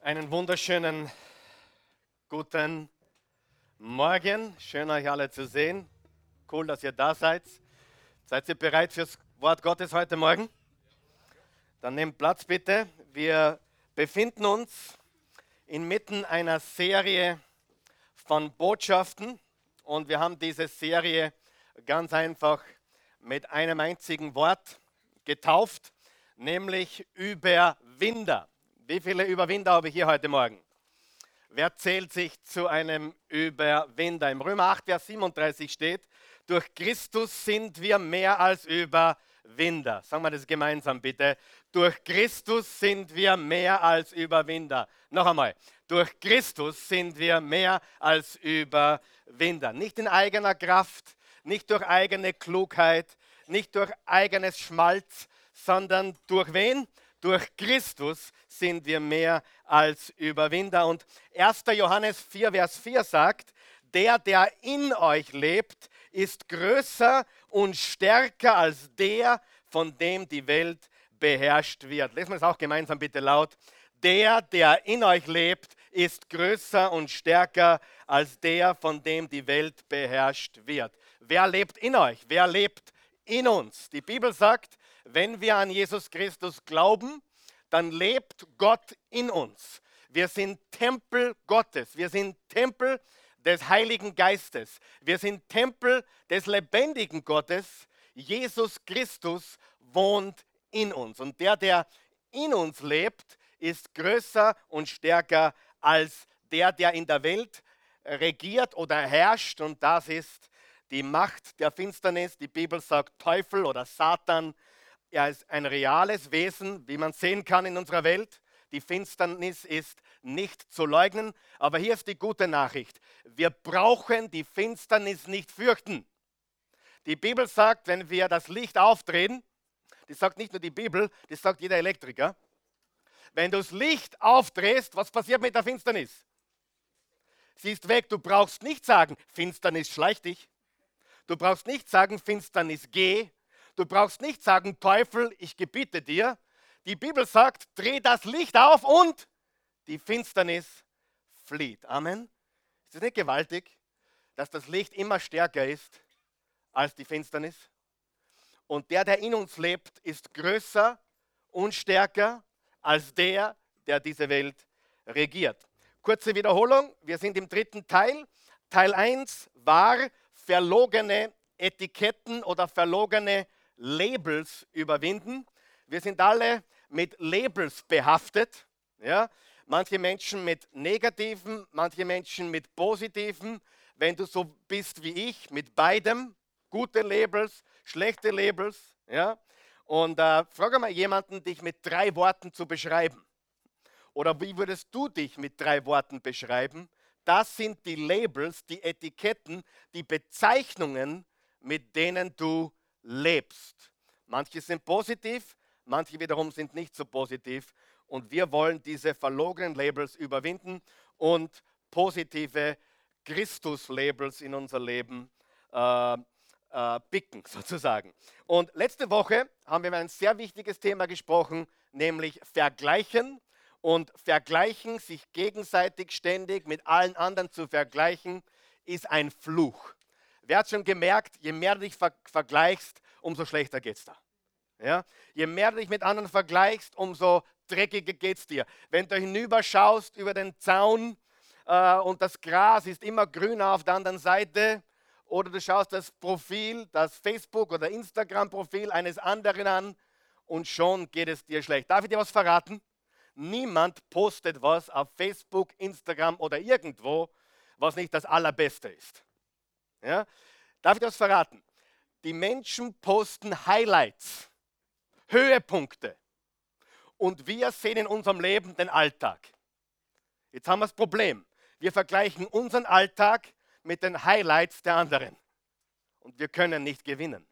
Einen wunderschönen guten Morgen. Schön euch alle zu sehen. Cool, dass ihr da seid. Seid ihr bereit fürs Wort Gottes heute Morgen? Dann nehmt Platz bitte. Wir befinden uns inmitten einer Serie von Botschaften und wir haben diese Serie ganz einfach mit einem einzigen Wort getauft, nämlich Überwinder. Wie viele Überwinder habe ich hier heute Morgen? Wer zählt sich zu einem Überwinder? Im Römer 8, Vers 37 steht, durch Christus sind wir mehr als Überwinder. Sagen wir das gemeinsam bitte. Durch Christus sind wir mehr als Überwinder. Noch einmal. Durch Christus sind wir mehr als Überwinder. Nicht in eigener Kraft, nicht durch eigene Klugheit, nicht durch eigenes Schmalz, sondern durch wen? Durch Christus sind wir mehr als Überwinder. Und 1. Johannes 4, Vers 4 sagt, der, der in euch lebt, ist größer und stärker als der, von dem die Welt beherrscht wird. Lesen wir es auch gemeinsam bitte laut. Der, der in euch lebt, ist größer und stärker als der, von dem die Welt beherrscht wird. Wer lebt in euch? Wer lebt in uns? Die Bibel sagt, wenn wir an Jesus Christus glauben, dann lebt Gott in uns. Wir sind Tempel Gottes. Wir sind Tempel des Heiligen Geistes. Wir sind Tempel des lebendigen Gottes. Jesus Christus wohnt in uns. Und der, der in uns lebt, ist größer und stärker als der, der in der Welt regiert oder herrscht. Und das ist die Macht der Finsternis. Die Bibel sagt Teufel oder Satan er ist ein reales Wesen, wie man sehen kann in unserer Welt. Die Finsternis ist nicht zu leugnen. Aber hier ist die gute Nachricht. Wir brauchen die Finsternis nicht fürchten. Die Bibel sagt, wenn wir das Licht aufdrehen, das sagt nicht nur die Bibel, das sagt jeder Elektriker. Wenn du das Licht aufdrehst, was passiert mit der Finsternis? Sie ist weg. Du brauchst nicht sagen, Finsternis schleicht dich. Du brauchst nicht sagen, Finsternis geh. Du brauchst nicht sagen, Teufel, ich gebiete dir. Die Bibel sagt, dreh das Licht auf und die Finsternis flieht. Amen. Ist es nicht gewaltig, dass das Licht immer stärker ist als die Finsternis? Und der, der in uns lebt, ist größer und stärker als der, der diese Welt regiert. Kurze Wiederholung, wir sind im dritten Teil. Teil 1 war verlogene Etiketten oder verlogene Labels überwinden. Wir sind alle mit Labels behaftet. Ja? Manche Menschen mit negativen, manche Menschen mit positiven. Wenn du so bist wie ich, mit beidem, gute Labels, schlechte Labels. Ja? Und äh, frage mal jemanden, dich mit drei Worten zu beschreiben. Oder wie würdest du dich mit drei Worten beschreiben? Das sind die Labels, die Etiketten, die Bezeichnungen, mit denen du lebst. Manche sind positiv, manche wiederum sind nicht so positiv. Und wir wollen diese verlogenen Labels überwinden und positive Christus-Labels in unser Leben äh, äh, picken, sozusagen. Und letzte Woche haben wir über ein sehr wichtiges Thema gesprochen, nämlich Vergleichen. Und Vergleichen, sich gegenseitig ständig mit allen anderen zu vergleichen, ist ein Fluch. Wer hat schon gemerkt, je mehr du dich ver vergleichst, umso schlechter geht es da. Ja? Je mehr du dich mit anderen vergleichst, umso dreckiger geht es dir. Wenn du hinüber schaust über den Zaun äh, und das Gras ist immer grüner auf der anderen Seite, oder du schaust das Profil, das Facebook- oder Instagram-Profil eines anderen an und schon geht es dir schlecht. Darf ich dir was verraten? Niemand postet was auf Facebook, Instagram oder irgendwo, was nicht das Allerbeste ist. Ja? Darf ich das verraten? Die Menschen posten Highlights, Höhepunkte. Und wir sehen in unserem Leben den Alltag. Jetzt haben wir das Problem. Wir vergleichen unseren Alltag mit den Highlights der anderen. Und wir können nicht gewinnen.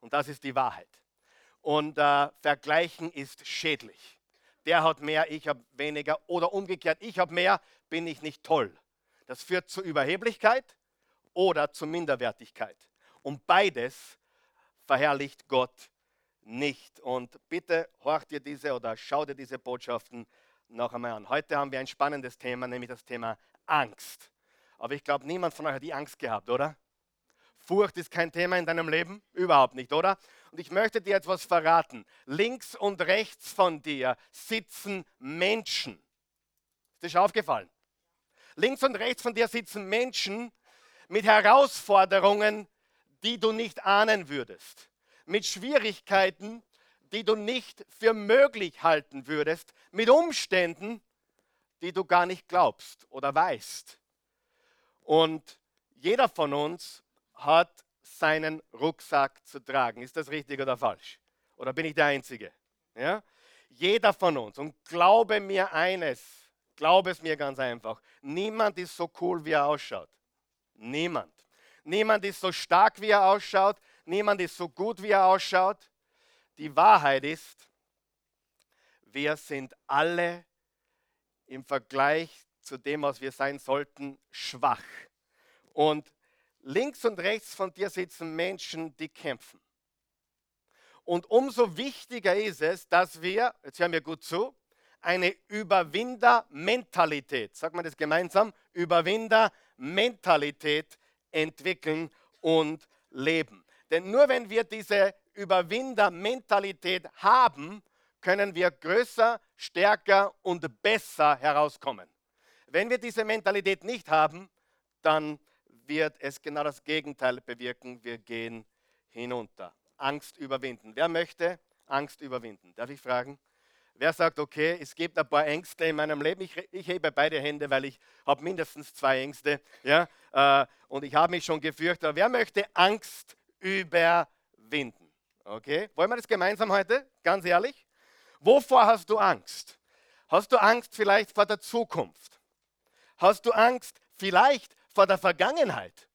Und das ist die Wahrheit. Und äh, vergleichen ist schädlich. Der hat mehr, ich habe weniger. Oder umgekehrt, ich habe mehr, bin ich nicht toll. Das führt zu Überheblichkeit oder zur Minderwertigkeit. Und beides verherrlicht Gott nicht. Und bitte horch dir diese oder schau dir diese Botschaften noch einmal an. Heute haben wir ein spannendes Thema, nämlich das Thema Angst. Aber ich glaube, niemand von euch hat die Angst gehabt, oder? Furcht ist kein Thema in deinem Leben? Überhaupt nicht, oder? Und ich möchte dir etwas verraten. Links und rechts von dir sitzen Menschen. Ist dir schon aufgefallen? Links und rechts von dir sitzen Menschen mit Herausforderungen, die du nicht ahnen würdest. Mit Schwierigkeiten, die du nicht für möglich halten würdest. Mit Umständen, die du gar nicht glaubst oder weißt. Und jeder von uns hat seinen Rucksack zu tragen. Ist das richtig oder falsch? Oder bin ich der Einzige? Ja? Jeder von uns. Und glaube mir eines, glaube es mir ganz einfach, niemand ist so cool, wie er ausschaut. Niemand. Niemand ist so stark, wie er ausschaut. Niemand ist so gut, wie er ausschaut. Die Wahrheit ist, wir sind alle im Vergleich zu dem, was wir sein sollten, schwach. Und links und rechts von dir sitzen Menschen, die kämpfen. Und umso wichtiger ist es, dass wir, jetzt hören wir gut zu, eine Überwinder-Mentalität, sagt man das gemeinsam, Überwinder-Mentalität entwickeln und leben. Denn nur wenn wir diese Überwinder-Mentalität haben, können wir größer, stärker und besser herauskommen. Wenn wir diese Mentalität nicht haben, dann wird es genau das Gegenteil bewirken. Wir gehen hinunter. Angst überwinden. Wer möchte Angst überwinden? Darf ich fragen? Wer sagt, okay, es gibt ein paar Ängste in meinem Leben? Ich, ich hebe beide Hände, weil ich habe mindestens zwei Ängste. Ja? Äh, und ich habe mich schon gefürchtet. wer möchte Angst überwinden? Okay, wollen wir das gemeinsam heute? Ganz ehrlich? Wovor hast du Angst? Hast du Angst vielleicht vor der Zukunft? Hast du Angst vielleicht vor der Vergangenheit?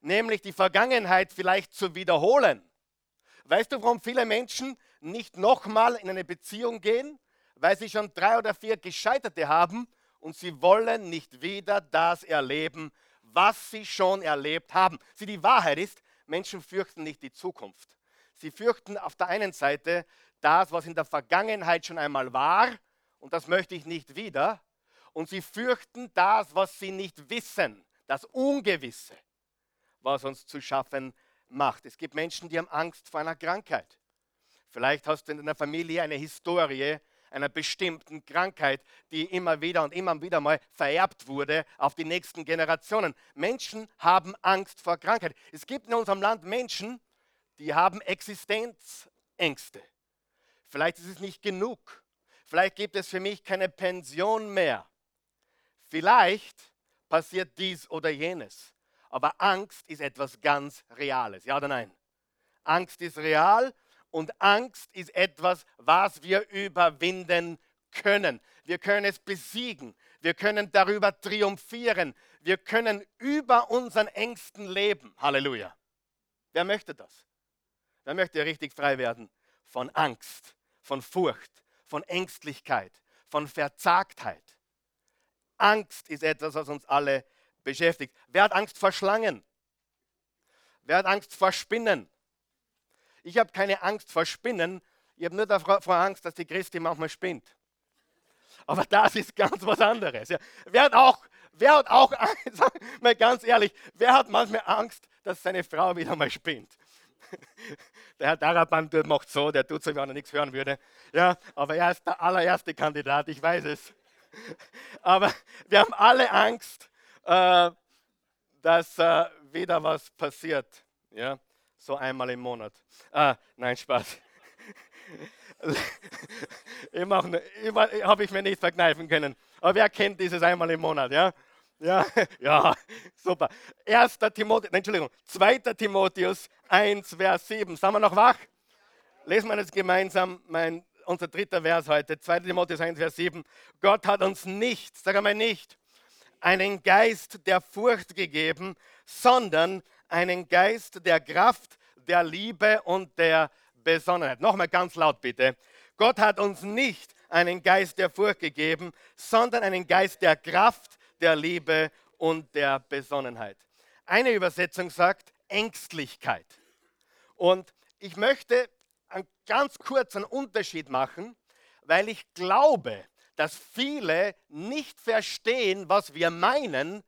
Nämlich die Vergangenheit vielleicht zu wiederholen. Weißt du, warum viele Menschen nicht nochmal in eine Beziehung gehen? Weil sie schon drei oder vier Gescheiterte haben und sie wollen nicht wieder das erleben, was sie schon erlebt haben. Sie, die Wahrheit ist, Menschen fürchten nicht die Zukunft. Sie fürchten auf der einen Seite das, was in der Vergangenheit schon einmal war, und das möchte ich nicht wieder. Und sie fürchten das, was sie nicht wissen, das Ungewisse, was uns zu schaffen macht. Es gibt Menschen, die haben Angst vor einer Krankheit. Vielleicht hast du in deiner Familie eine Historie einer bestimmten Krankheit, die immer wieder und immer wieder mal vererbt wurde auf die nächsten Generationen. Menschen haben Angst vor Krankheit. Es gibt in unserem Land Menschen, die haben Existenzängste. Vielleicht ist es nicht genug. Vielleicht gibt es für mich keine Pension mehr. Vielleicht passiert dies oder jenes. Aber Angst ist etwas ganz Reales. Ja oder nein? Angst ist real und Angst ist etwas, was wir überwinden können. Wir können es besiegen. Wir können darüber triumphieren. Wir können über unseren Ängsten leben. Halleluja. Wer möchte das? Wer möchte richtig frei werden von Angst? von Furcht, von Ängstlichkeit, von Verzagtheit. Angst ist etwas, was uns alle beschäftigt. Wer hat Angst vor Schlangen? Wer hat Angst vor Spinnen? Ich habe keine Angst vor Spinnen. Ich habe nur davor Angst, dass die Christi manchmal spinnt. Aber das ist ganz was anderes. Ja. Wer hat auch, wer hat auch, mal ganz ehrlich, wer hat manchmal Angst, dass seine Frau wieder mal spinnt? Der Herr Daraban macht so, der tut so, wenn er nichts hören würde. Ja, aber er ist der allererste Kandidat, ich weiß es. Aber wir haben alle Angst, äh, dass äh, wieder was passiert. Ja, so einmal im Monat. Ah, nein, Spaß. Immer habe ich mir nicht verkneifen können. Aber wer kennt dieses einmal im Monat? Ja, ja, ja, super. 1. Timotheus, Entschuldigung, 2. Timotheus 1, Vers 7. Sind wir noch wach? Lesen wir das gemeinsam, mein, unser dritter Vers heute, 2. Timotheus 1, Vers 7. Gott hat uns nicht, sag einmal nicht, einen Geist der Furcht gegeben, sondern einen Geist der Kraft, der Liebe und der Besonnenheit. Nochmal ganz laut bitte. Gott hat uns nicht einen Geist der Furcht gegeben, sondern einen Geist der Kraft, der Liebe und der Besonnenheit. Eine Übersetzung sagt Ängstlichkeit. Und ich möchte einen ganz kurzen Unterschied machen, weil ich glaube, dass viele nicht verstehen, was wir meinen,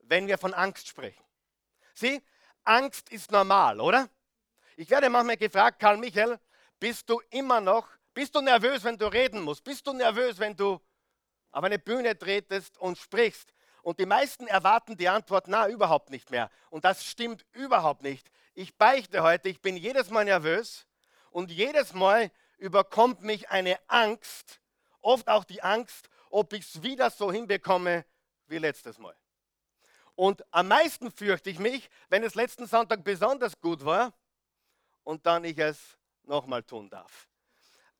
wenn wir von Angst sprechen. Sieh, Angst ist normal, oder? Ich werde manchmal gefragt, Karl Michael, bist du immer noch, bist du nervös, wenn du reden musst? Bist du nervös, wenn du auf eine Bühne tretest und sprichst? Und die meisten erwarten die Antwort, na, überhaupt nicht mehr. Und das stimmt überhaupt nicht. Ich beichte heute, ich bin jedes Mal nervös und jedes Mal überkommt mich eine Angst, oft auch die Angst, ob ich es wieder so hinbekomme wie letztes Mal. Und am meisten fürchte ich mich, wenn es letzten Sonntag besonders gut war und dann ich es nochmal tun darf.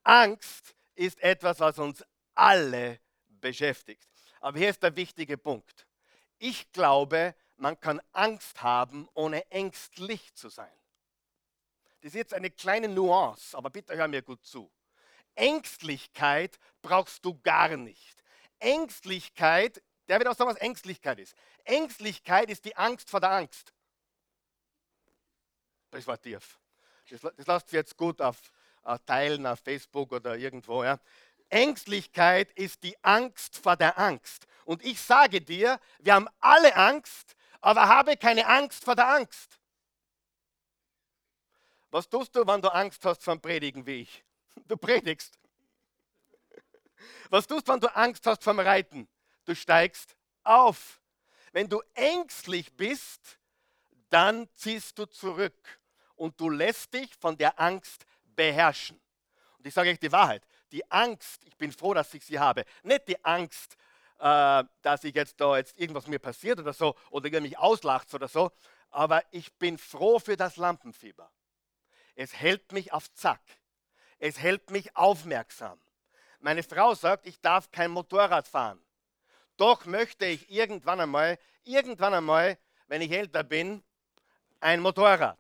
Angst ist etwas, was uns alle beschäftigt. Aber hier ist der wichtige Punkt. Ich glaube, man kann Angst haben, ohne ängstlich zu sein. Das ist jetzt eine kleine Nuance, aber bitte hör mir gut zu. Ängstlichkeit brauchst du gar nicht. Ängstlichkeit, der wird auch sagen, was Ängstlichkeit ist. Ängstlichkeit ist die Angst vor der Angst. Das war tief. Das, das lasst ihr jetzt gut auf, uh, teilen auf Facebook oder irgendwo. Ja. Ängstlichkeit ist die Angst vor der Angst. Und ich sage dir, wir haben alle Angst, aber habe keine Angst vor der Angst. Was tust du, wenn du Angst hast vor dem Predigen wie ich? Du predigst. Was tust du, wenn du Angst hast vom Reiten? Du steigst auf. Wenn du ängstlich bist, dann ziehst du zurück und du lässt dich von der Angst beherrschen. Und ich sage euch die Wahrheit, die Angst, ich bin froh, dass ich sie habe, nicht die Angst, äh, dass ich jetzt da jetzt irgendwas mir passiert oder so oder ihr mich auslacht oder so, aber ich bin froh für das Lampenfieber. Es hält mich auf Zack. Es hält mich aufmerksam. Meine Frau sagt, ich darf kein Motorrad fahren. Doch möchte ich irgendwann einmal, irgendwann einmal, wenn ich älter bin, ein Motorrad.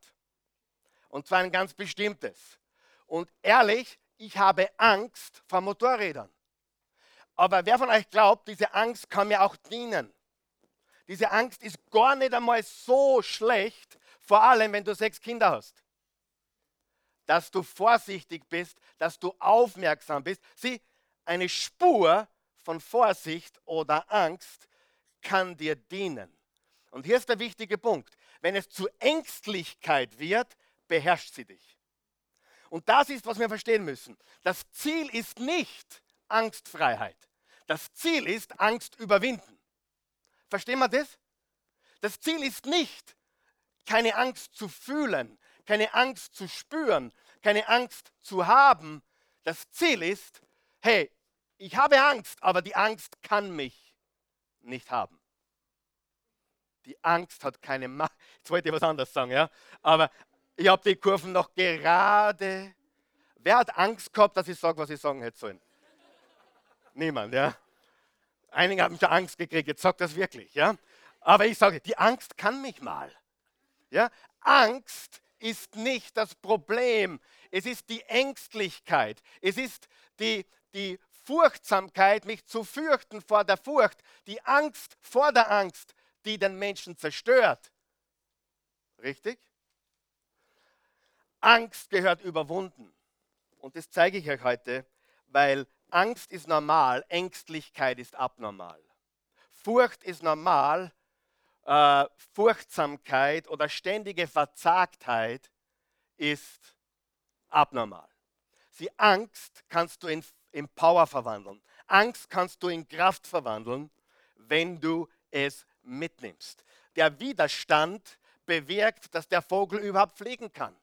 Und zwar ein ganz bestimmtes. Und ehrlich, ich habe Angst vor Motorrädern. Aber wer von euch glaubt, diese Angst kann mir auch dienen? Diese Angst ist gar nicht einmal so schlecht, vor allem wenn du sechs Kinder hast. Dass du vorsichtig bist, dass du aufmerksam bist. Sieh, eine Spur von Vorsicht oder Angst kann dir dienen. Und hier ist der wichtige Punkt. Wenn es zu Ängstlichkeit wird, beherrscht sie dich. Und das ist, was wir verstehen müssen. Das Ziel ist nicht Angstfreiheit. Das Ziel ist Angst überwinden. Verstehen wir das? Das Ziel ist nicht, keine Angst zu fühlen, keine Angst zu spüren, keine Angst zu haben. Das Ziel ist, hey, ich habe Angst, aber die Angst kann mich nicht haben. Die Angst hat keine Macht. Jetzt wollte ich was anderes sagen, ja. Aber ich habe die Kurven noch gerade. Wer hat Angst gehabt, dass ich sage, was ich sagen hätte sollen? Niemand, ja. Einige haben schon Angst gekriegt, jetzt sagt das wirklich, ja. Aber ich sage, die Angst kann mich mal. Ja? Angst ist nicht das Problem. Es ist die Ängstlichkeit. Es ist die, die Furchtsamkeit, mich zu fürchten vor der Furcht. Die Angst vor der Angst, die den Menschen zerstört. Richtig? Angst gehört überwunden. Und das zeige ich euch heute, weil Angst ist normal, Ängstlichkeit ist abnormal. Furcht ist normal, äh, Furchtsamkeit oder ständige Verzagtheit ist abnormal. Sie Angst kannst du in, in Power verwandeln. Angst kannst du in Kraft verwandeln, wenn du es mitnimmst. Der Widerstand bewirkt, dass der Vogel überhaupt fliegen kann.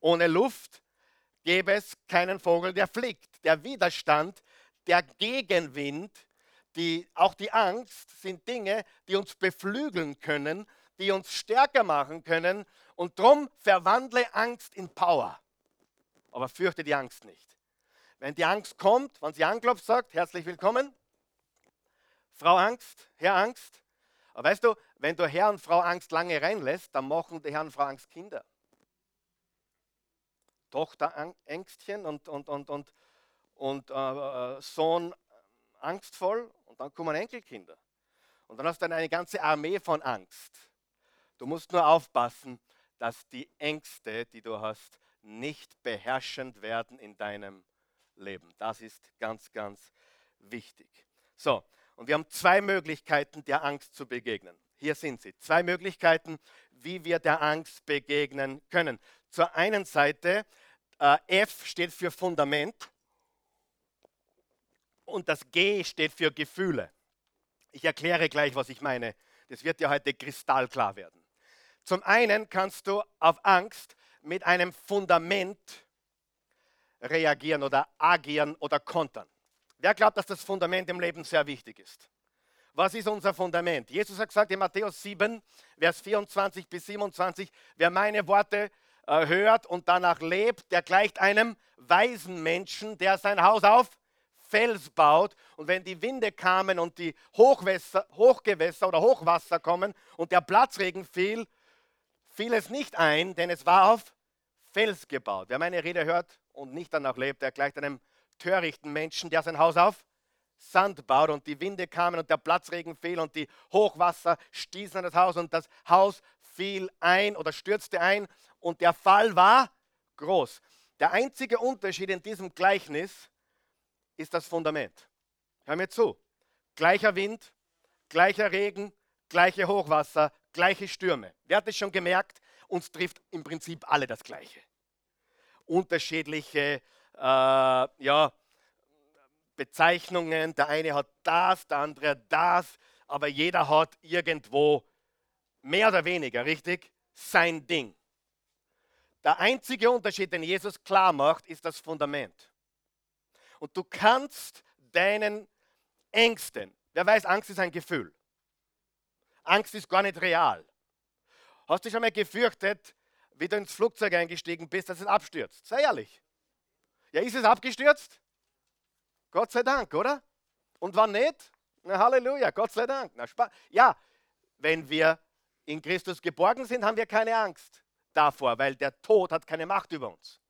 Ohne Luft gäbe es keinen Vogel, der fliegt. Der Widerstand, der Gegenwind, die, auch die Angst sind Dinge, die uns beflügeln können, die uns stärker machen können. Und darum verwandle Angst in Power. Aber fürchte die Angst nicht. Wenn die Angst kommt, wenn sie anklopft, sagt, herzlich willkommen. Frau Angst, Herr Angst. Aber weißt du, wenn du Herr und Frau Angst lange reinlässt, dann machen die Herr und Frau Angst Kinder. Tochter Ängstchen und, und, und, und, und äh, äh, Sohn angstvoll und dann kommen Enkelkinder. Und dann hast du eine ganze Armee von Angst. Du musst nur aufpassen, dass die Ängste, die du hast, nicht beherrschend werden in deinem Leben. Das ist ganz, ganz wichtig. So, und wir haben zwei Möglichkeiten, der Angst zu begegnen. Hier sind sie. Zwei Möglichkeiten, wie wir der Angst begegnen können. Zur einen Seite, äh, F steht für Fundament und das G steht für Gefühle. Ich erkläre gleich, was ich meine. Das wird ja heute kristallklar werden. Zum einen kannst du auf Angst mit einem Fundament reagieren oder agieren oder kontern. Wer glaubt, dass das Fundament im Leben sehr wichtig ist? Was ist unser Fundament? Jesus hat gesagt in Matthäus 7, Vers 24 bis 27, wer meine Worte äh, hört und danach lebt, der gleicht einem weisen Menschen, der sein Haus auf Fels baut. Und wenn die Winde kamen und die Hochwässer, Hochgewässer oder Hochwasser kommen und der Platzregen fiel, fiel es nicht ein, denn es war auf Fels gebaut. Wer meine Rede hört und nicht danach lebt, der gleicht einem törichten Menschen, der sein Haus auf Sand baut und die Winde kamen und der Platzregen fiel und die Hochwasser stießen an das Haus und das Haus fiel ein oder stürzte ein und der Fall war groß. Der einzige Unterschied in diesem Gleichnis ist das Fundament. Hör mir zu. Gleicher Wind, gleicher Regen, gleiche Hochwasser, gleiche Stürme. Wer hat es schon gemerkt? Uns trifft im Prinzip alle das Gleiche. Unterschiedliche äh, ja, Bezeichnungen. Der eine hat das, der andere das, aber jeder hat irgendwo mehr oder weniger, richtig, sein Ding. Der einzige Unterschied, den Jesus klar macht, ist das Fundament. Und du kannst deinen Ängsten, wer weiß, Angst ist ein Gefühl. Angst ist gar nicht real. Hast du schon mal gefürchtet, wie du ins Flugzeug eingestiegen bist, dass es abstürzt? Sei ehrlich. Ja, ist es abgestürzt? Gott sei Dank, oder? Und wann nicht? Na, Halleluja, Gott sei Dank. Na, ja, wenn wir in Christus geborgen sind, haben wir keine Angst davor, weil der Tod hat keine Macht über uns.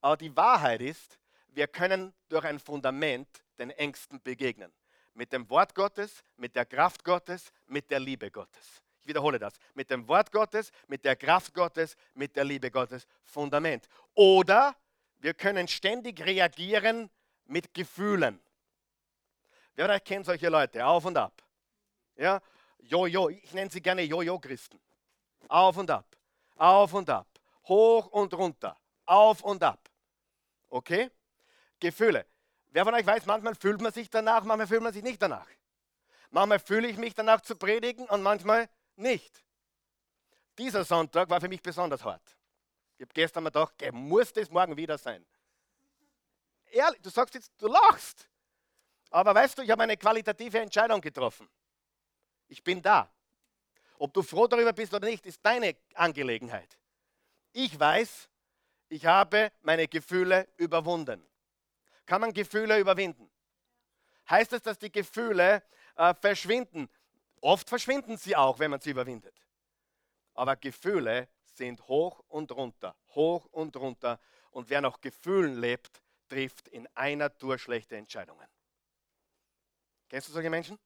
Aber die Wahrheit ist, wir können durch ein Fundament den Ängsten begegnen. Mit dem Wort Gottes, mit der Kraft Gottes, mit der Liebe Gottes. Ich wiederhole das. Mit dem Wort Gottes, mit der Kraft Gottes, mit der Liebe Gottes. Fundament. Oder wir können ständig reagieren mit Gefühlen. Wer euch kennt solche Leute? Auf und ab. Ja? Jojo, ich nenne sie gerne Jojo-Christen. Auf und ab. Auf und ab. Hoch und runter. Auf und ab. Okay? Gefühle. Wer von euch weiß, manchmal fühlt man sich danach, manchmal fühlt man sich nicht danach. Manchmal fühle ich mich danach zu predigen und manchmal nicht. Dieser Sonntag war für mich besonders hart. Ich habe gestern mal gedacht, muss das morgen wieder sein. Ehrlich, du sagst jetzt, du lachst. Aber weißt du, ich habe eine qualitative Entscheidung getroffen. Ich bin da. Ob du froh darüber bist oder nicht, ist deine Angelegenheit. Ich weiß, ich habe meine Gefühle überwunden kann man Gefühle überwinden. Heißt das, dass die Gefühle äh, verschwinden? Oft verschwinden sie auch, wenn man sie überwindet. Aber Gefühle sind hoch und runter, hoch und runter. Und wer nach Gefühlen lebt, trifft in einer Tour schlechte Entscheidungen. Kennst du solche Menschen?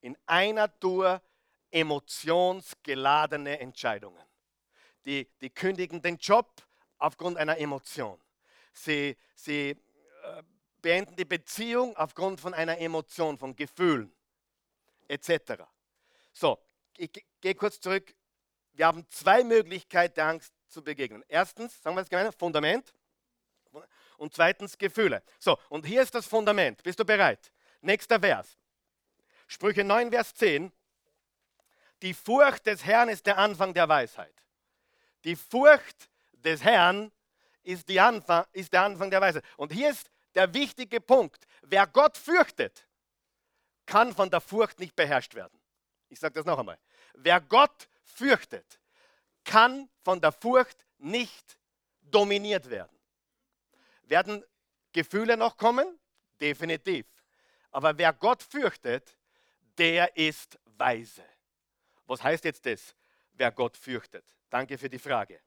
In einer Tour emotionsgeladene Entscheidungen. Die, die kündigen den Job aufgrund einer Emotion. Sie, sie beenden die Beziehung aufgrund von einer Emotion, von Gefühlen etc. So, ich gehe kurz zurück. Wir haben zwei Möglichkeiten, der Angst zu begegnen. Erstens, sagen wir es gemeinsam, Fundament. Und zweitens, Gefühle. So, und hier ist das Fundament. Bist du bereit? Nächster Vers. Sprüche 9, Vers 10. Die Furcht des Herrn ist der Anfang der Weisheit. Die Furcht des Herrn ist, Anfang, ist der Anfang der Weisheit. Und hier ist der wichtige Punkt. Wer Gott fürchtet, kann von der Furcht nicht beherrscht werden. Ich sage das noch einmal. Wer Gott fürchtet, kann von der Furcht nicht dominiert werden. Werden Gefühle noch kommen? Definitiv. Aber wer Gott fürchtet, der ist weise. Was heißt jetzt das, wer Gott fürchtet? Danke für die Frage.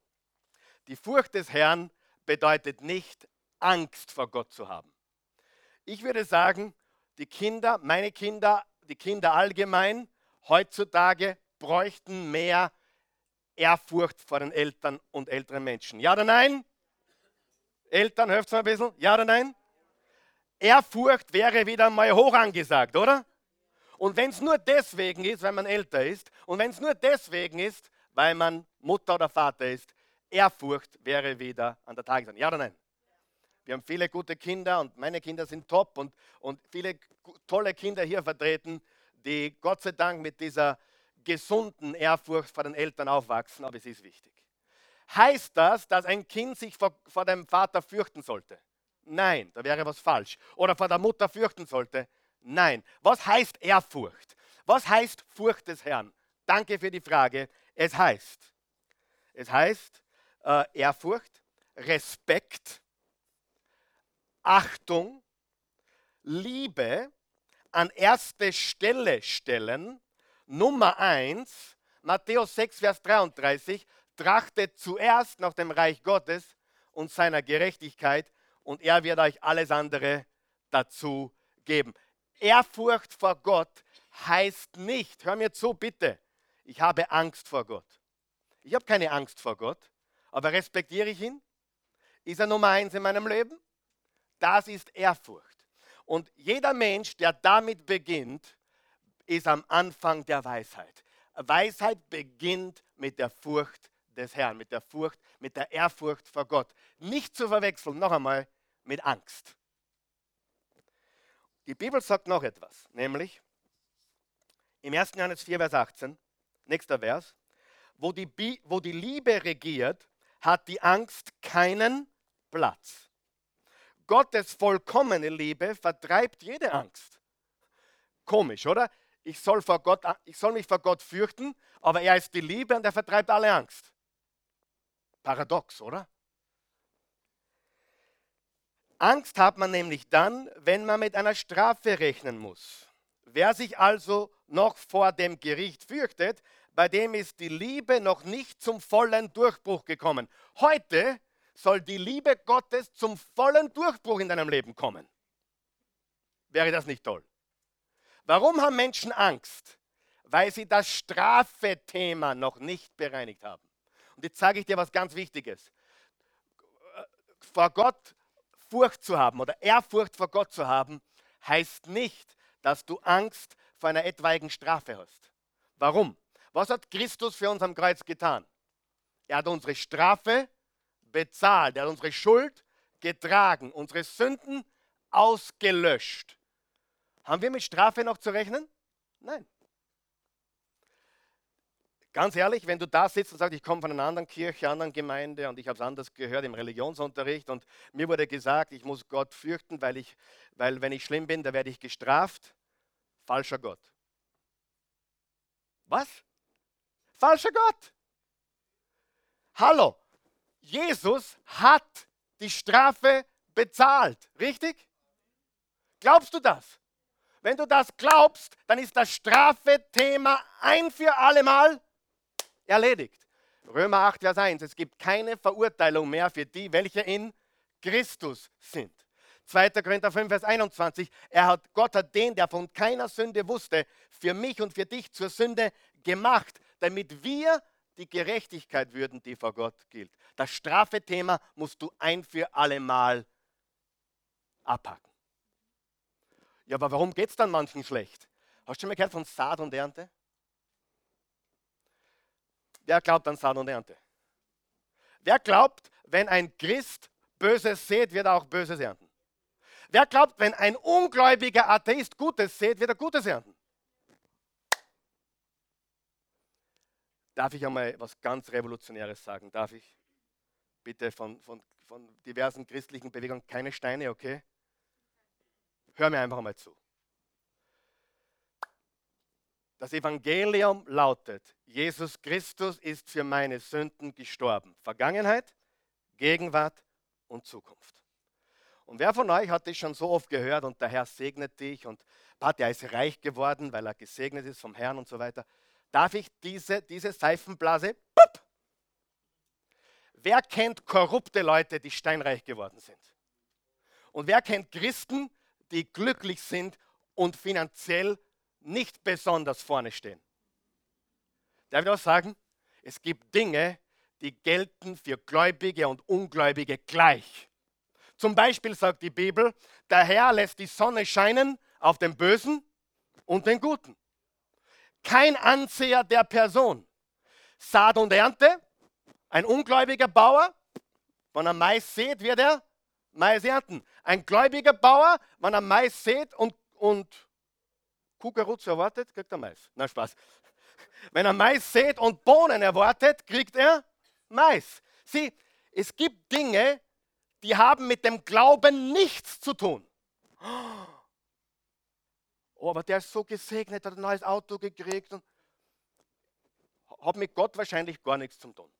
Die Furcht des Herrn bedeutet nicht Angst vor Gott zu haben. Ich würde sagen, die Kinder, meine Kinder, die Kinder allgemein heutzutage bräuchten mehr Ehrfurcht vor den Eltern und älteren Menschen. Ja oder nein? Eltern, hört mal ein bisschen. Ja oder nein? Ehrfurcht wäre wieder mal hoch angesagt, oder? Und wenn es nur deswegen ist, weil man älter ist, und wenn es nur deswegen ist, weil man Mutter oder Vater ist, Ehrfurcht wäre wieder an der Tagesordnung. Ja oder nein? Wir haben viele gute Kinder und meine Kinder sind top und, und viele tolle Kinder hier vertreten, die Gott sei Dank mit dieser gesunden Ehrfurcht vor den Eltern aufwachsen, aber es ist wichtig. Heißt das, dass ein Kind sich vor, vor dem Vater fürchten sollte? Nein, da wäre was falsch. Oder vor der Mutter fürchten sollte? Nein. Was heißt Ehrfurcht? Was heißt Furcht des Herrn? Danke für die Frage. Es heißt, es heißt äh, Ehrfurcht, Respekt, Achtung, Liebe an erste Stelle stellen. Nummer eins, Matthäus 6, Vers 33, trachtet zuerst nach dem Reich Gottes und seiner Gerechtigkeit und er wird euch alles andere dazu geben. Ehrfurcht vor Gott heißt nicht, hör mir zu bitte, ich habe Angst vor Gott. Ich habe keine Angst vor Gott, aber respektiere ich ihn? Ist er Nummer eins in meinem Leben? Das ist Ehrfurcht. Und jeder Mensch, der damit beginnt, ist am Anfang der Weisheit. Weisheit beginnt mit der Furcht des Herrn, mit der Furcht, mit der Ehrfurcht vor Gott. Nicht zu verwechseln, noch einmal, mit Angst. Die Bibel sagt noch etwas, nämlich im 1. Johannes 4, Vers 18, nächster Vers, wo die, wo die Liebe regiert, hat die Angst keinen Platz. Gottes vollkommene Liebe vertreibt jede Angst. Komisch, oder? Ich soll, vor Gott, ich soll mich vor Gott fürchten, aber er ist die Liebe und er vertreibt alle Angst. Paradox, oder? Angst hat man nämlich dann, wenn man mit einer Strafe rechnen muss. Wer sich also noch vor dem Gericht fürchtet, bei dem ist die Liebe noch nicht zum vollen Durchbruch gekommen. Heute soll die Liebe Gottes zum vollen Durchbruch in deinem Leben kommen. Wäre das nicht toll? Warum haben Menschen Angst? Weil sie das Strafethema noch nicht bereinigt haben. Und jetzt sage ich dir was ganz Wichtiges. Vor Gott Furcht zu haben oder Ehrfurcht vor Gott zu haben, heißt nicht, dass du Angst vor einer etwaigen Strafe hast. Warum? Was hat Christus für uns am Kreuz getan? Er hat unsere Strafe bezahlt, er hat unsere Schuld getragen, unsere Sünden ausgelöscht. Haben wir mit Strafe noch zu rechnen? Nein. Ganz ehrlich, wenn du da sitzt und sagst, ich komme von einer anderen Kirche, einer anderen Gemeinde und ich habe es anders gehört im Religionsunterricht und mir wurde gesagt, ich muss Gott fürchten, weil, ich, weil wenn ich schlimm bin, da werde ich gestraft. Falscher Gott. Was? Falscher Gott. Hallo, Jesus hat die Strafe bezahlt, richtig? Glaubst du das? Wenn du das glaubst, dann ist das Strafethema ein für allemal erledigt. Römer 8, Vers 1. Es gibt keine Verurteilung mehr für die, welche in Christus sind. 2. Korinther 5, Vers 21. Er hat, Gott hat den, der von keiner Sünde wusste, für mich und für dich zur Sünde gemacht, damit wir die Gerechtigkeit würden, die vor Gott gilt. Das Strafethema musst du ein für alle Mal abhaken. Ja, aber warum geht es dann manchen schlecht? Hast du schon mal gehört von Saat und Ernte? Wer glaubt an Saat und Ernte? Wer glaubt, wenn ein Christ Böses sät, wird er auch Böses ernten? Wer glaubt, wenn ein ungläubiger Atheist Gutes sät, wird er Gutes ernten? Darf ich einmal was ganz Revolutionäres sagen? Darf ich? Bitte von, von, von diversen christlichen Bewegungen keine Steine, okay? Hör mir einfach mal zu. Das Evangelium lautet, Jesus Christus ist für meine Sünden gestorben. Vergangenheit, Gegenwart und Zukunft. Und wer von euch hat das schon so oft gehört und der Herr segnet dich und der ist reich geworden, weil er gesegnet ist vom Herrn und so weiter. Darf ich diese, diese Seifenblase? Pup! Wer kennt korrupte Leute, die steinreich geworden sind? Und wer kennt Christen, die glücklich sind und finanziell nicht besonders vorne stehen. Darf ich auch sagen? Es gibt Dinge, die gelten für Gläubige und Ungläubige gleich. Zum Beispiel sagt die Bibel, der Herr lässt die Sonne scheinen auf den Bösen und den Guten. Kein Anseher der Person. Saat und Ernte, ein ungläubiger Bauer, wenn er Mais sät, wird er Mais ernten. Ein gläubiger Bauer, wenn er Mais sät und, und Kukuruz erwartet, kriegt er Mais. Na Spaß. Wenn er Mais sät und Bohnen erwartet, kriegt er Mais. Sieh, es gibt Dinge, die haben mit dem Glauben nichts zu tun. Oh, aber der ist so gesegnet, hat ein neues Auto gekriegt und hat mit Gott wahrscheinlich gar nichts zu tun.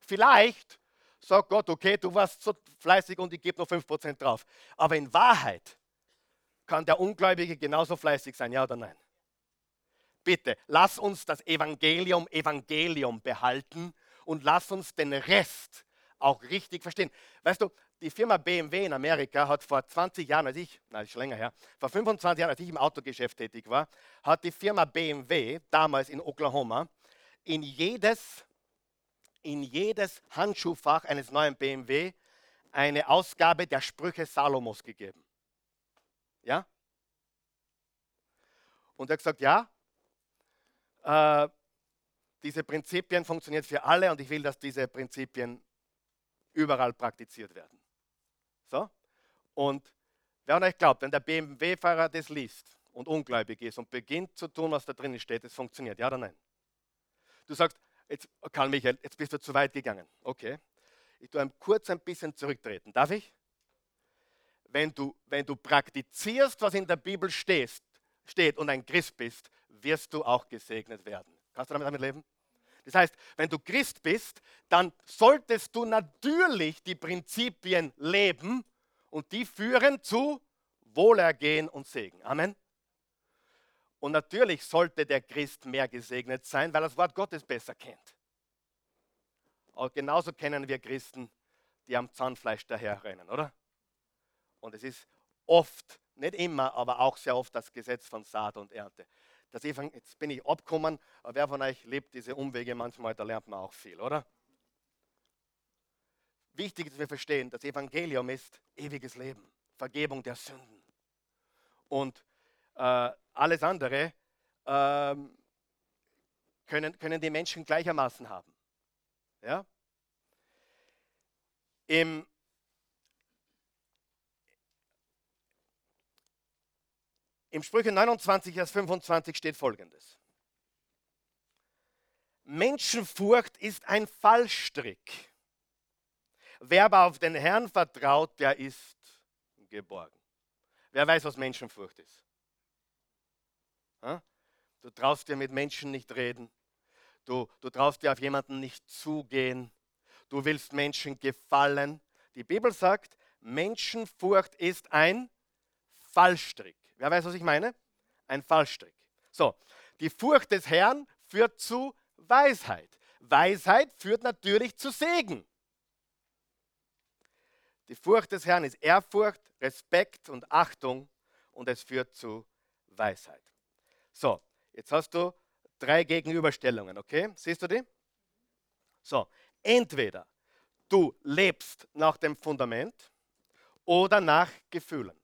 Vielleicht sagt Gott, okay, du warst so fleißig und ich gebe noch 5% drauf. Aber in Wahrheit kann der Ungläubige genauso fleißig sein, ja oder nein? Bitte, lass uns das Evangelium Evangelium behalten und lass uns den Rest auch richtig verstehen. Weißt du, die Firma BMW in Amerika hat vor 20 Jahren, als ich, nein, ist schon länger her, vor 25 Jahren, als ich im Autogeschäft tätig war, hat die Firma BMW damals in Oklahoma in jedes, in jedes Handschuhfach eines neuen BMW eine Ausgabe der Sprüche Salomos gegeben. Ja? Und er hat gesagt, ja, äh, diese Prinzipien funktionieren für alle und ich will, dass diese Prinzipien überall praktiziert werden. So? Und wer an euch glaubt, wenn der BMW-Fahrer das liest und ungläubig ist und beginnt zu tun, was da drin steht, es funktioniert, ja oder nein? Du sagst, jetzt, Karl Michael, jetzt bist du zu weit gegangen. Okay. Ich tue kurz ein bisschen zurücktreten. Darf ich? Wenn du, wenn du praktizierst, was in der Bibel steht, steht und ein Christ bist, wirst du auch gesegnet werden. Kannst du damit leben? Das heißt, wenn du Christ bist, dann solltest du natürlich die Prinzipien leben und die führen zu Wohlergehen und Segen. Amen. Und natürlich sollte der Christ mehr gesegnet sein, weil er das Wort Gottes besser kennt. Aber genauso kennen wir Christen, die am Zahnfleisch daherrennen, oder? Und es ist oft, nicht immer, aber auch sehr oft das Gesetz von Saat und Ernte das Evangelium, jetzt bin ich abgekommen, aber wer von euch lebt diese Umwege manchmal, da lernt man auch viel, oder? Wichtig, dass wir verstehen, das Evangelium ist ewiges Leben, Vergebung der Sünden. Und äh, alles andere äh, können, können die Menschen gleichermaßen haben. Ja? Im Im Sprüche 29, Vers 25 steht folgendes. Menschenfurcht ist ein Fallstrick. Wer aber auf den Herrn vertraut, der ist geborgen. Wer weiß, was Menschenfurcht ist? Du traust dir mit Menschen nicht reden. Du, du traust dir auf jemanden nicht zugehen. Du willst Menschen gefallen. Die Bibel sagt, Menschenfurcht ist ein Fallstrick. Wer weiß, was ich meine? Ein Fallstrick. So, die Furcht des Herrn führt zu Weisheit. Weisheit führt natürlich zu Segen. Die Furcht des Herrn ist Ehrfurcht, Respekt und Achtung und es führt zu Weisheit. So, jetzt hast du drei Gegenüberstellungen, okay? Siehst du die? So, entweder du lebst nach dem Fundament oder nach Gefühlen.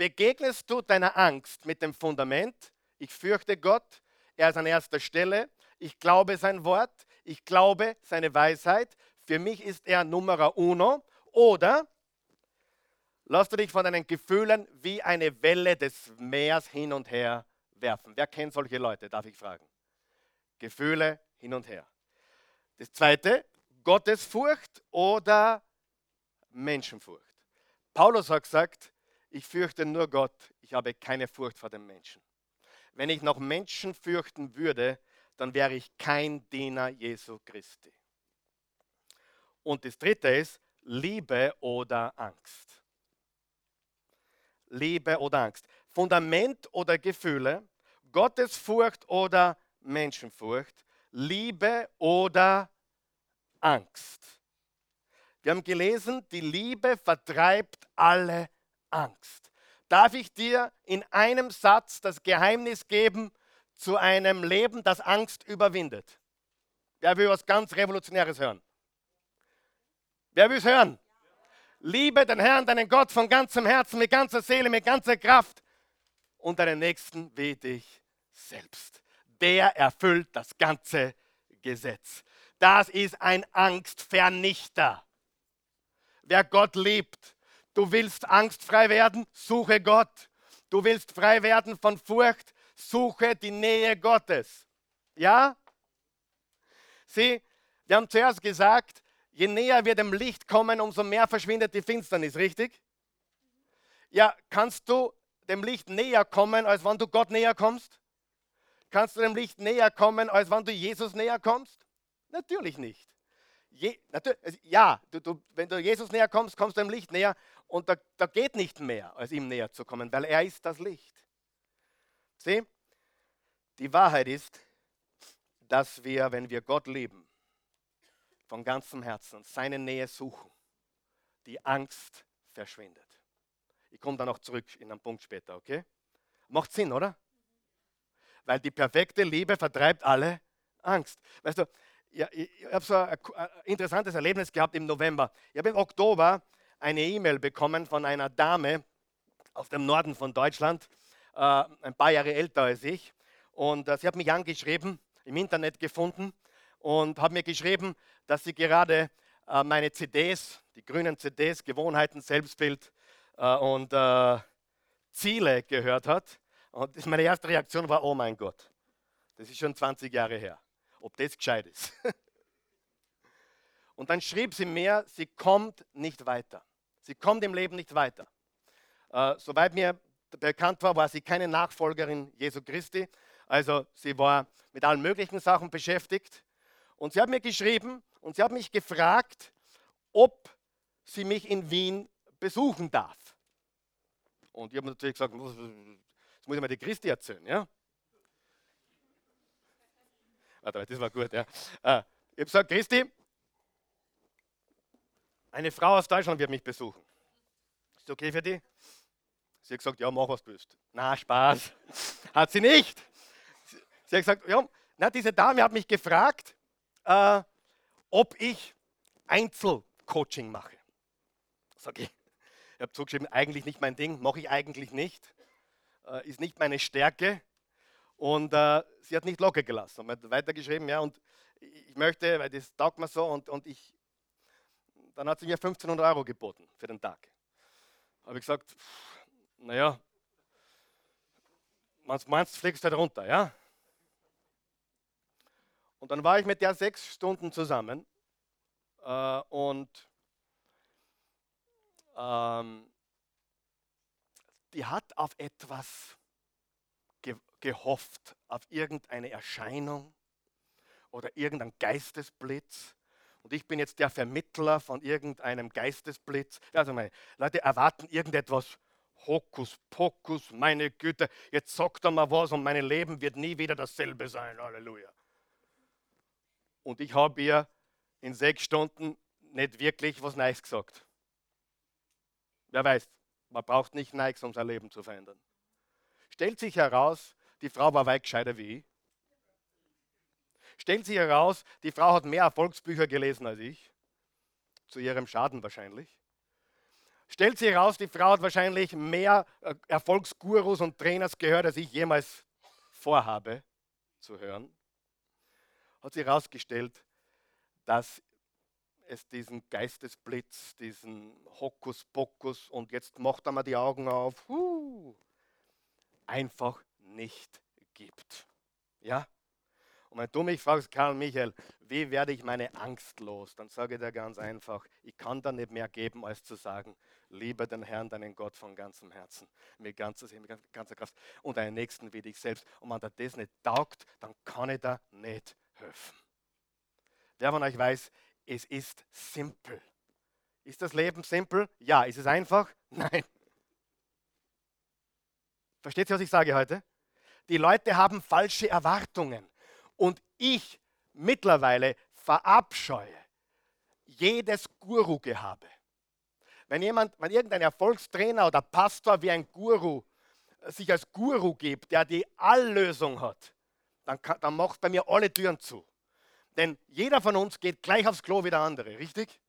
Begegnest du deiner Angst mit dem Fundament, ich fürchte Gott, er ist an erster Stelle, ich glaube sein Wort, ich glaube seine Weisheit, für mich ist er Nummer uno, oder lass du dich von deinen Gefühlen wie eine Welle des Meers hin und her werfen. Wer kennt solche Leute, darf ich fragen? Gefühle hin und her. Das zweite, Gottesfurcht oder Menschenfurcht. Paulus hat gesagt, ich fürchte nur Gott, ich habe keine Furcht vor dem Menschen. Wenn ich noch Menschen fürchten würde, dann wäre ich kein Diener Jesu Christi. Und das dritte ist Liebe oder Angst. Liebe oder Angst. Fundament oder Gefühle, Gottesfurcht oder Menschenfurcht, Liebe oder Angst. Wir haben gelesen, die Liebe vertreibt alle Angst. Darf ich dir in einem Satz das Geheimnis geben zu einem Leben, das Angst überwindet? Wer will was ganz Revolutionäres hören? Wer will es hören? Liebe den Herrn, deinen Gott von ganzem Herzen, mit ganzer Seele, mit ganzer Kraft und deinen Nächsten wie dich selbst. Der erfüllt das ganze Gesetz. Das ist ein Angstvernichter. Wer Gott liebt, du willst angstfrei werden, suche Gott. Du willst frei werden von Furcht, suche die Nähe Gottes. Ja? Sieh, wir haben zuerst gesagt, je näher wir dem Licht kommen, umso mehr verschwindet die Finsternis, richtig? Ja, kannst du dem Licht näher kommen, als wenn du Gott näher kommst? Kannst du dem Licht näher kommen, als wenn du Jesus näher kommst? Natürlich nicht. Je, ja, du, du, wenn du Jesus näher kommst, kommst du dem Licht näher und da, da geht nicht mehr, als ihm näher zu kommen, weil er ist das Licht. Sieh, die Wahrheit ist, dass wir, wenn wir Gott lieben, von ganzem Herzen seine Nähe suchen, die Angst verschwindet. Ich komme da noch zurück in einen Punkt später, okay? Macht Sinn, oder? Weil die perfekte Liebe vertreibt alle Angst. Weißt du, ja, ich, habe so ein, ein interessantes Erlebnis gehabt im November. Ich habe im Oktober eine E-Mail bekommen von einer Dame aus dem Norden von Deutschland, äh, ein paar Jahre älter als ich. Und äh, sie hat mich angeschrieben, im Internet gefunden und hat mir geschrieben, dass sie gerade äh, meine CDs, die grünen CDs, Gewohnheiten, Selbstbild äh, und äh, Ziele gehört hat. Und meine erste Reaktion war, oh mein Gott, das ist schon 20 Jahre her, ob das gescheit ist. und dann schrieb sie mir, sie kommt nicht weiter. Sie kommt im Leben nicht weiter. Äh, soweit mir bekannt war, war sie keine Nachfolgerin Jesu Christi. Also sie war mit allen möglichen Sachen beschäftigt. Und sie hat mir geschrieben und sie hat mich gefragt, ob sie mich in Wien besuchen darf. Und ich habe natürlich gesagt, das muss ich mal die Christi erzählen. Ja? Warte, das war gut. Ja. Äh, ich habe gesagt, Christi, eine Frau aus Deutschland wird mich besuchen. Ist das okay für die? Sie hat gesagt, ja, mach was du willst. Na, Spaß. Hat sie nicht. Sie hat gesagt, ja, na, diese Dame hat mich gefragt, äh, ob ich Einzelcoaching mache. Sag ich. Ich habe zugeschrieben, eigentlich nicht mein Ding, mache ich eigentlich nicht. Äh, ist nicht meine Stärke. Und äh, sie hat nicht locker gelassen. Und hat weitergeschrieben, ja, und ich möchte, weil das taugt mir so, und, und ich dann hat sie mir 1500 Euro geboten für den Tag. Habe ich gesagt, naja, man meinst, fliegst du halt runter, ja? Und dann war ich mit der sechs Stunden zusammen äh, und ähm, die hat auf etwas gehofft, auf irgendeine Erscheinung oder irgendein Geistesblitz und ich bin jetzt der Vermittler von irgendeinem Geistesblitz. Also meine Leute erwarten irgendetwas. Hokus Pokus, meine Güte, jetzt sagt er mal was und mein Leben wird nie wieder dasselbe sein. Halleluja. Und ich habe ihr in sechs Stunden nicht wirklich was Neues gesagt. Wer weiß, man braucht nicht Neues, um sein Leben zu verändern. Stellt sich heraus, die Frau war weit gescheiter wie ich stellt sich heraus, die Frau hat mehr Erfolgsbücher gelesen als ich. Zu ihrem Schaden wahrscheinlich. Stellt sich heraus, die Frau hat wahrscheinlich mehr äh, Erfolgsgurus und Trainers gehört, als ich jemals vorhabe zu hören. Hat sich herausgestellt, dass es diesen Geistesblitz, diesen Hokuspokus und jetzt macht er mal die Augen auf, uh, einfach nicht gibt. Ja? Und wenn du mich fragst, Karl Michael, wie werde ich meine Angst los, dann sage ich dir ganz einfach, ich kann da nicht mehr geben, als zu sagen, liebe den Herrn, deinen Gott von ganzem Herzen, mit ganzer Seele, mit ganzer Kraft und deinen Nächsten wie dich selbst. Und wenn dir das nicht taugt, dann kann ich da nicht helfen. Wer von euch weiß, es ist simpel. Ist das Leben simpel? Ja. Ist es einfach? Nein. Versteht ihr, was ich sage heute? Die Leute haben falsche Erwartungen. Und ich mittlerweile verabscheue jedes Guru-Gehabe. Wenn jemand, wenn irgendein Erfolgstrainer oder Pastor wie ein Guru äh, sich als Guru gibt, der die Alllösung hat, dann, kann, dann macht bei mir alle Türen zu. Denn jeder von uns geht gleich aufs Klo wie der andere, richtig?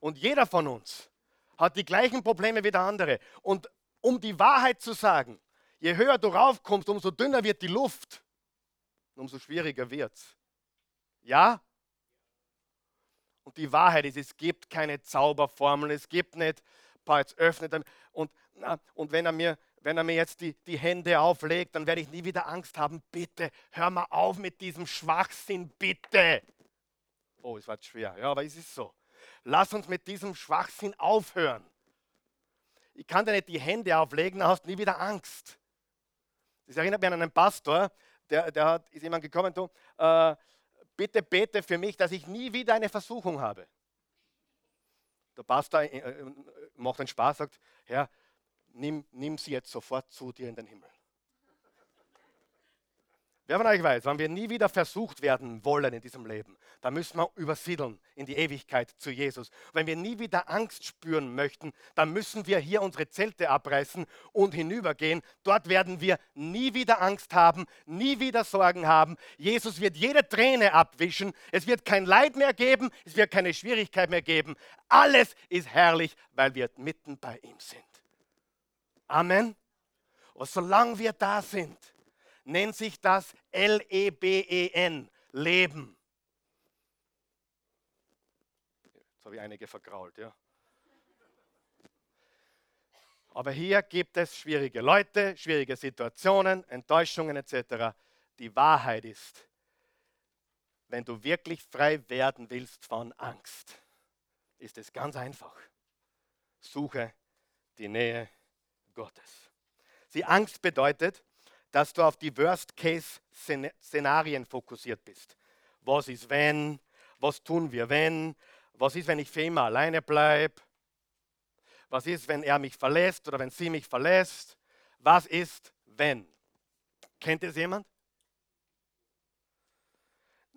Und jeder von uns hat die gleichen Probleme wie der andere. Und um die Wahrheit zu sagen, je höher du raufkommst, umso dünner wird die Luft, umso schwieriger wird es. Ja? Und die Wahrheit ist, es gibt keine Zauberformel, es gibt nicht, paar jetzt öffnet und, und wenn er mir wenn er mir jetzt die, die Hände auflegt, dann werde ich nie wieder Angst haben. Bitte, hör mal auf mit diesem Schwachsinn, bitte. Oh, es war schwer. Ja, aber es ist so. Lass uns mit diesem Schwachsinn aufhören. Ich kann dir nicht die Hände auflegen, dann hast du nie wieder Angst. Das erinnert mich an einen Pastor, der, der hat, ist jemand gekommen, du, äh, bitte bete für mich, dass ich nie wieder eine Versuchung habe. Der Pastor äh, äh macht einen Spaß, sagt, Herr, nimm, nimm sie jetzt sofort zu dir in den Himmel. Wer von euch weiß, wenn wir nie wieder versucht werden wollen in diesem Leben, dann müssen wir übersiedeln in die Ewigkeit zu Jesus. Wenn wir nie wieder Angst spüren möchten, dann müssen wir hier unsere Zelte abreißen und hinübergehen. Dort werden wir nie wieder Angst haben, nie wieder Sorgen haben. Jesus wird jede Träne abwischen. Es wird kein Leid mehr geben, es wird keine Schwierigkeit mehr geben. Alles ist herrlich, weil wir mitten bei ihm sind. Amen. Und solange wir da sind, nennt sich das L-E-B-E-N, Leben. Jetzt habe ich einige vergrault, ja. Aber hier gibt es schwierige Leute, schwierige Situationen, Enttäuschungen etc. Die Wahrheit ist, wenn du wirklich frei werden willst von Angst, ist es ganz einfach. Suche die Nähe Gottes. Die Angst bedeutet, dass du auf die Worst-Case-Szenarien fokussiert bist. Was ist, wenn? Was tun wir, wenn? Was ist, wenn ich für immer alleine bleibe? Was ist, wenn er mich verlässt oder wenn sie mich verlässt? Was ist, wenn? Kennt es jemand?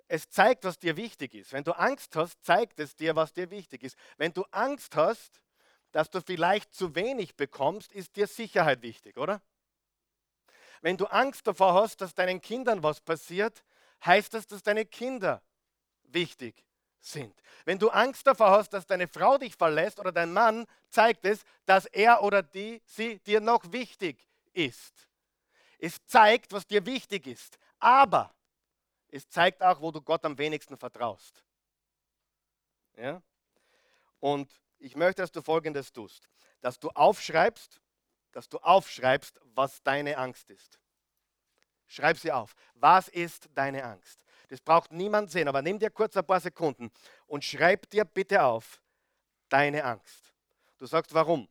Es zeigt, was dir wichtig ist. Wenn du Angst hast, zeigt es dir, was dir wichtig ist. Wenn du Angst hast, dass du vielleicht zu wenig bekommst, ist dir Sicherheit wichtig, oder? Wenn du Angst davor hast, dass deinen Kindern was passiert, heißt das, dass deine Kinder wichtig sind. Wenn du Angst davor hast, dass deine Frau dich verlässt oder dein Mann, zeigt es, dass er oder die, sie dir noch wichtig ist. Es zeigt, was dir wichtig ist. Aber es zeigt auch, wo du Gott am wenigsten vertraust. Ja? Und ich möchte, dass du Folgendes tust, dass du aufschreibst, dass du aufschreibst, was deine Angst ist. Schreib sie auf. Was ist deine Angst? Das braucht niemand sehen, aber nimm dir kurz ein paar Sekunden und schreib dir bitte auf deine Angst. Du sagst, warum?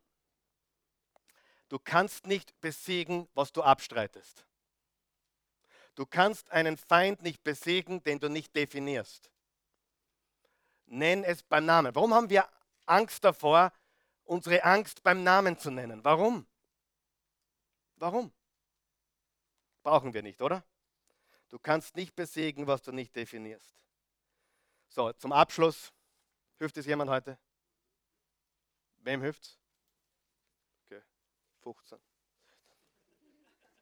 Du kannst nicht besiegen, was du abstreitest. Du kannst einen Feind nicht besiegen, den du nicht definierst. Nenn es beim Namen. Warum haben wir Angst davor, unsere Angst beim Namen zu nennen. Warum? Warum? Brauchen wir nicht, oder? Du kannst nicht besiegen, was du nicht definierst. So, zum Abschluss. Hilft es jemand heute? Wem hilft's? Okay, 15.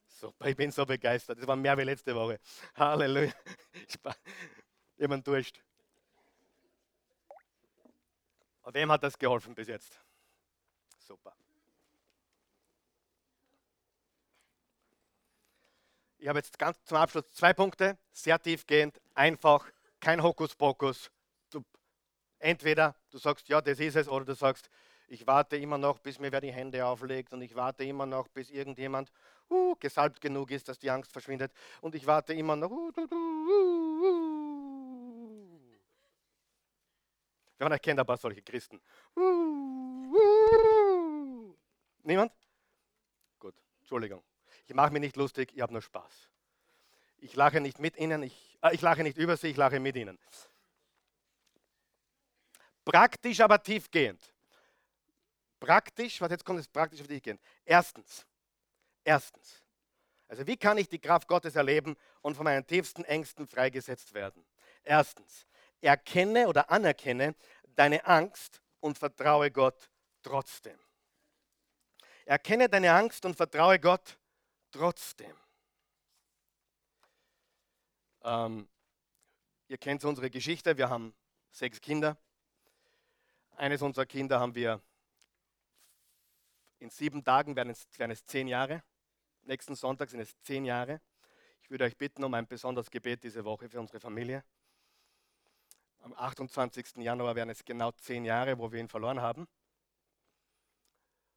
Super, ich bin so begeistert. Das war mehr wie letzte Woche. Halleluja. Jemand durst. Wem hat das geholfen bis jetzt? Super. Ich habe jetzt ganz zum Abschluss zwei Punkte, sehr tiefgehend, einfach, kein Hokuspokus. Du, entweder du sagst, ja, das ist es, oder du sagst, ich warte immer noch, bis mir wer die Hände auflegt und ich warte immer noch, bis irgendjemand uh, gesalbt genug ist, dass die Angst verschwindet und ich warte immer noch. Uh, uh, Wer kennt ein paar solche Christen? Niemand? Gut, Entschuldigung. Ich mache mich nicht lustig, ich habe nur Spaß. Ich lache nicht mit ihnen, ich, äh, ich lache nicht über sie, ich lache mit ihnen. Praktisch, aber tiefgehend. Praktisch, was jetzt kommt, ist praktisch, aber tiefgehend. Erstens, erstens. Also wie kann ich die Kraft Gottes erleben und von meinen tiefsten Ängsten freigesetzt werden? Erstens, erkenne oder anerkenne deine Angst und vertraue Gott trotzdem. Erkenne deine Angst und vertraue Gott trotzdem. Ähm, ihr kennt unsere Geschichte, wir haben sechs Kinder. Eines unserer Kinder haben wir In sieben Tagen werden es, werden es zehn Jahre. Nächsten Sonntag sind es zehn Jahre. Ich würde euch bitten um ein besonderes Gebet diese Woche für unsere Familie. Am 28. Januar werden es genau zehn Jahre, wo wir ihn verloren haben.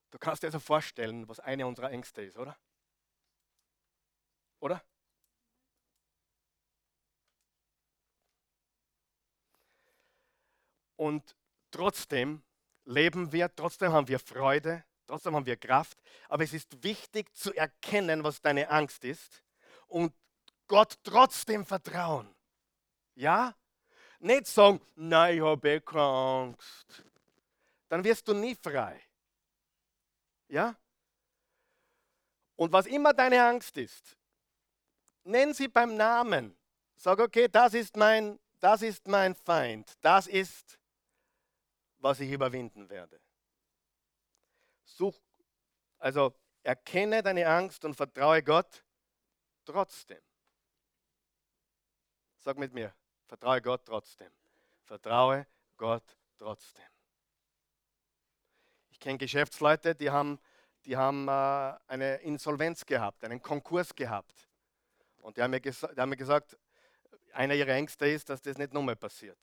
Du kannst dir also vorstellen, was eine unserer Ängste ist, oder? Oder? Und trotzdem leben wir, trotzdem haben wir Freude, trotzdem haben wir Kraft. Aber es ist wichtig zu erkennen, was deine Angst ist und Gott trotzdem vertrauen. Ja? Nicht sagen, nein, ich habe eh keine Angst. Dann wirst du nie frei. Ja? Und was immer deine Angst ist, nenn sie beim Namen. Sag, okay, das ist mein, das ist mein Feind. Das ist was ich überwinden werde. Such, also erkenne deine Angst und vertraue Gott trotzdem. Sag mit mir, vertraue Gott trotzdem. Vertraue Gott trotzdem. Ich kenne Geschäftsleute, die haben, die haben äh, eine Insolvenz gehabt, einen Konkurs gehabt. Und die haben, mir die haben mir gesagt, einer ihrer Ängste ist, dass das nicht nochmal passiert.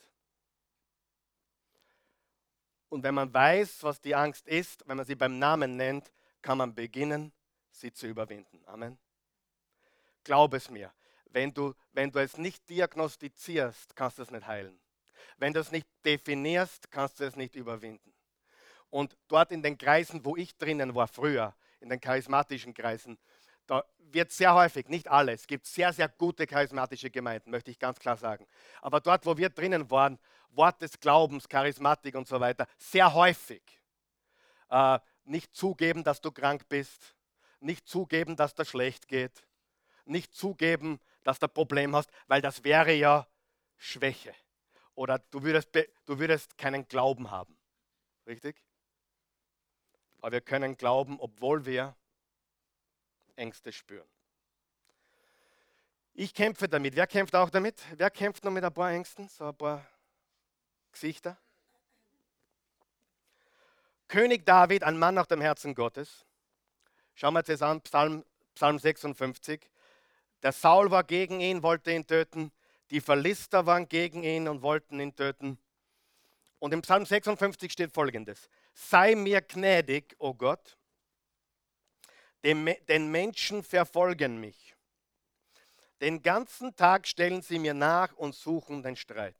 Und wenn man weiß, was die Angst ist, wenn man sie beim Namen nennt, kann man beginnen, sie zu überwinden. Amen. Glaub es mir, wenn du, wenn du es nicht diagnostizierst, kannst du es nicht heilen. Wenn du es nicht definierst, kannst du es nicht überwinden. Und dort in den Kreisen, wo ich drinnen war früher, in den charismatischen Kreisen, da wird sehr häufig, nicht alle, es gibt sehr, sehr gute charismatische Gemeinden, möchte ich ganz klar sagen. Aber dort, wo wir drinnen waren, Wort des Glaubens, Charismatik und so weiter, sehr häufig äh, nicht zugeben, dass du krank bist, nicht zugeben, dass das schlecht geht, nicht zugeben, dass du ein Problem hast, weil das wäre ja Schwäche. Oder du würdest, du würdest keinen Glauben haben. Richtig? Aber wir können glauben, obwohl wir Ängste spüren. Ich kämpfe damit. Wer kämpft auch damit? Wer kämpft noch mit ein paar Ängsten? So ein paar Gesichter? König David, ein Mann nach dem Herzen Gottes. Schauen wir uns das an, Psalm, Psalm 56. Der Saul war gegen ihn, wollte ihn töten. Die Philister waren gegen ihn und wollten ihn töten. Und im Psalm 56 steht folgendes: Sei mir gnädig, o oh Gott, denn Menschen verfolgen mich. Den ganzen Tag stellen sie mir nach und suchen den Streit.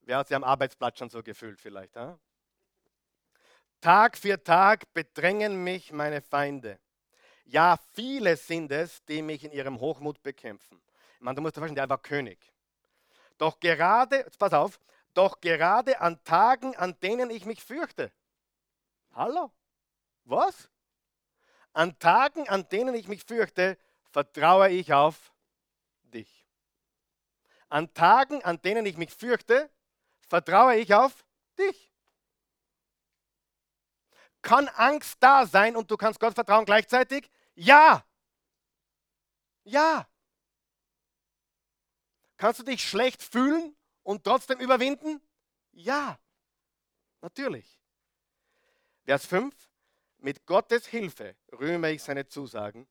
Wer hat sich am Arbeitsplatz schon so gefühlt vielleicht? Hein? Tag für Tag bedrängen mich meine Feinde. Ja, viele sind es, die mich in ihrem Hochmut bekämpfen. Meine, du musst dir vorstellen, der war König. Doch gerade, pass auf, doch gerade an Tagen, an denen ich mich fürchte. Hallo? Was? An Tagen, an denen ich mich fürchte, vertraue ich auf dich. An Tagen, an denen ich mich fürchte, vertraue ich auf dich. Kann Angst da sein und du kannst Gott vertrauen gleichzeitig? Ja. Ja. Kannst du dich schlecht fühlen und trotzdem überwinden? Ja. Natürlich. Vers 5. Mit Gottes Hilfe rühme ich seine Zusagen.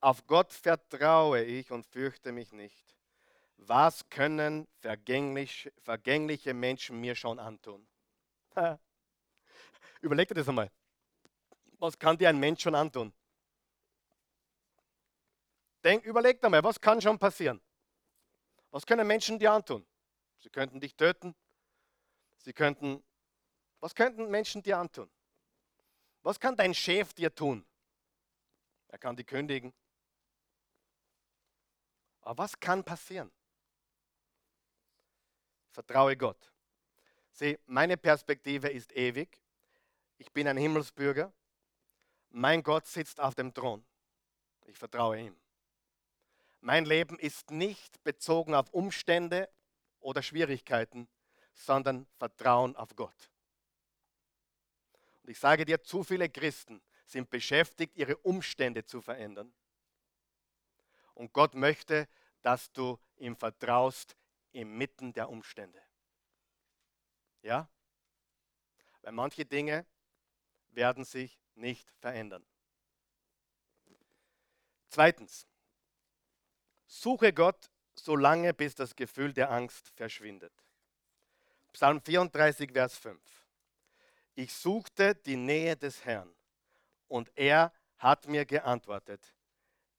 Auf Gott vertraue ich und fürchte mich nicht. Was können vergänglich, vergängliche Menschen mir schon antun? Überleg dir das einmal. Was kann dir ein Mensch schon antun? Denk, überleg dir mal, was kann schon passieren? Was können Menschen dir antun? Sie könnten dich töten. Sie könnten, was könnten Menschen dir antun? Was kann dein Chef dir tun? Er kann dich kündigen. Aber was kann passieren? Vertraue Gott. Sieh, meine Perspektive ist ewig. Ich bin ein Himmelsbürger. Mein Gott sitzt auf dem Thron. Ich vertraue ihm. Mein Leben ist nicht bezogen auf Umstände oder Schwierigkeiten, sondern Vertrauen auf Gott. Und ich sage dir, zu viele Christen sind beschäftigt, ihre Umstände zu verändern. Und Gott möchte, dass du ihm vertraust inmitten der Umstände. Ja? Weil manche Dinge werden sich nicht verändern. Zweitens, suche Gott so lange, bis das Gefühl der Angst verschwindet. Psalm 34, Vers 5. Ich suchte die Nähe des Herrn und er hat mir geantwortet.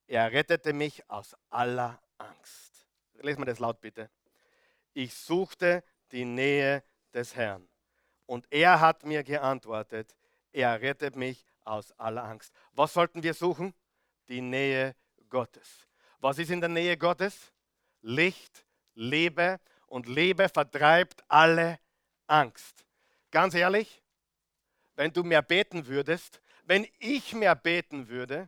Er rettete mich aus aller Angst. Lesen wir das laut bitte. Ich suchte die Nähe des Herrn und er hat mir geantwortet. Er rettet mich aus aller Angst. Was sollten wir suchen? Die Nähe Gottes. Was ist in der Nähe Gottes? Licht, Liebe und Liebe vertreibt alle Angst. Ganz ehrlich, wenn du mehr beten würdest, wenn ich mehr beten würde,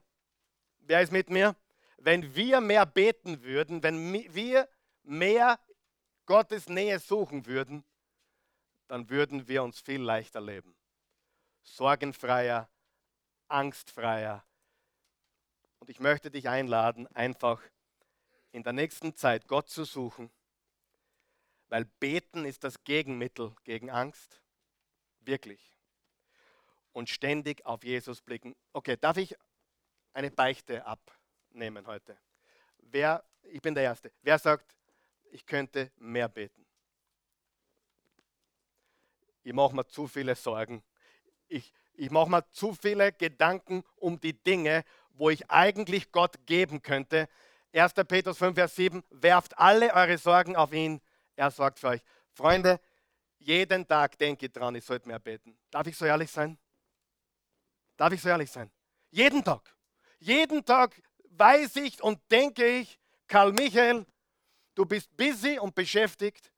wer ist mit mir? Wenn wir mehr beten würden, wenn wir mehr Gottes Nähe suchen würden, dann würden wir uns viel leichter leben. Sorgenfreier, angstfreier. Und ich möchte dich einladen, einfach in der nächsten Zeit Gott zu suchen, weil beten ist das Gegenmittel gegen Angst. Wirklich. Und ständig auf Jesus blicken. Okay, darf ich eine Beichte abnehmen heute? Wer, ich bin der Erste. Wer sagt, ich könnte mehr beten? Ich mache mir zu viele Sorgen. Ich, ich mache mir zu viele Gedanken um die Dinge, wo ich eigentlich Gott geben könnte. 1. Petrus 5, Vers 7, werft alle eure Sorgen auf ihn. Er sorgt für euch. Freunde, jeden Tag denke ich dran, ich sollte mehr beten. Darf ich so ehrlich sein? Darf ich so ehrlich sein? Jeden Tag. Jeden Tag weiß ich und denke ich, Karl Michael, du bist busy und beschäftigt.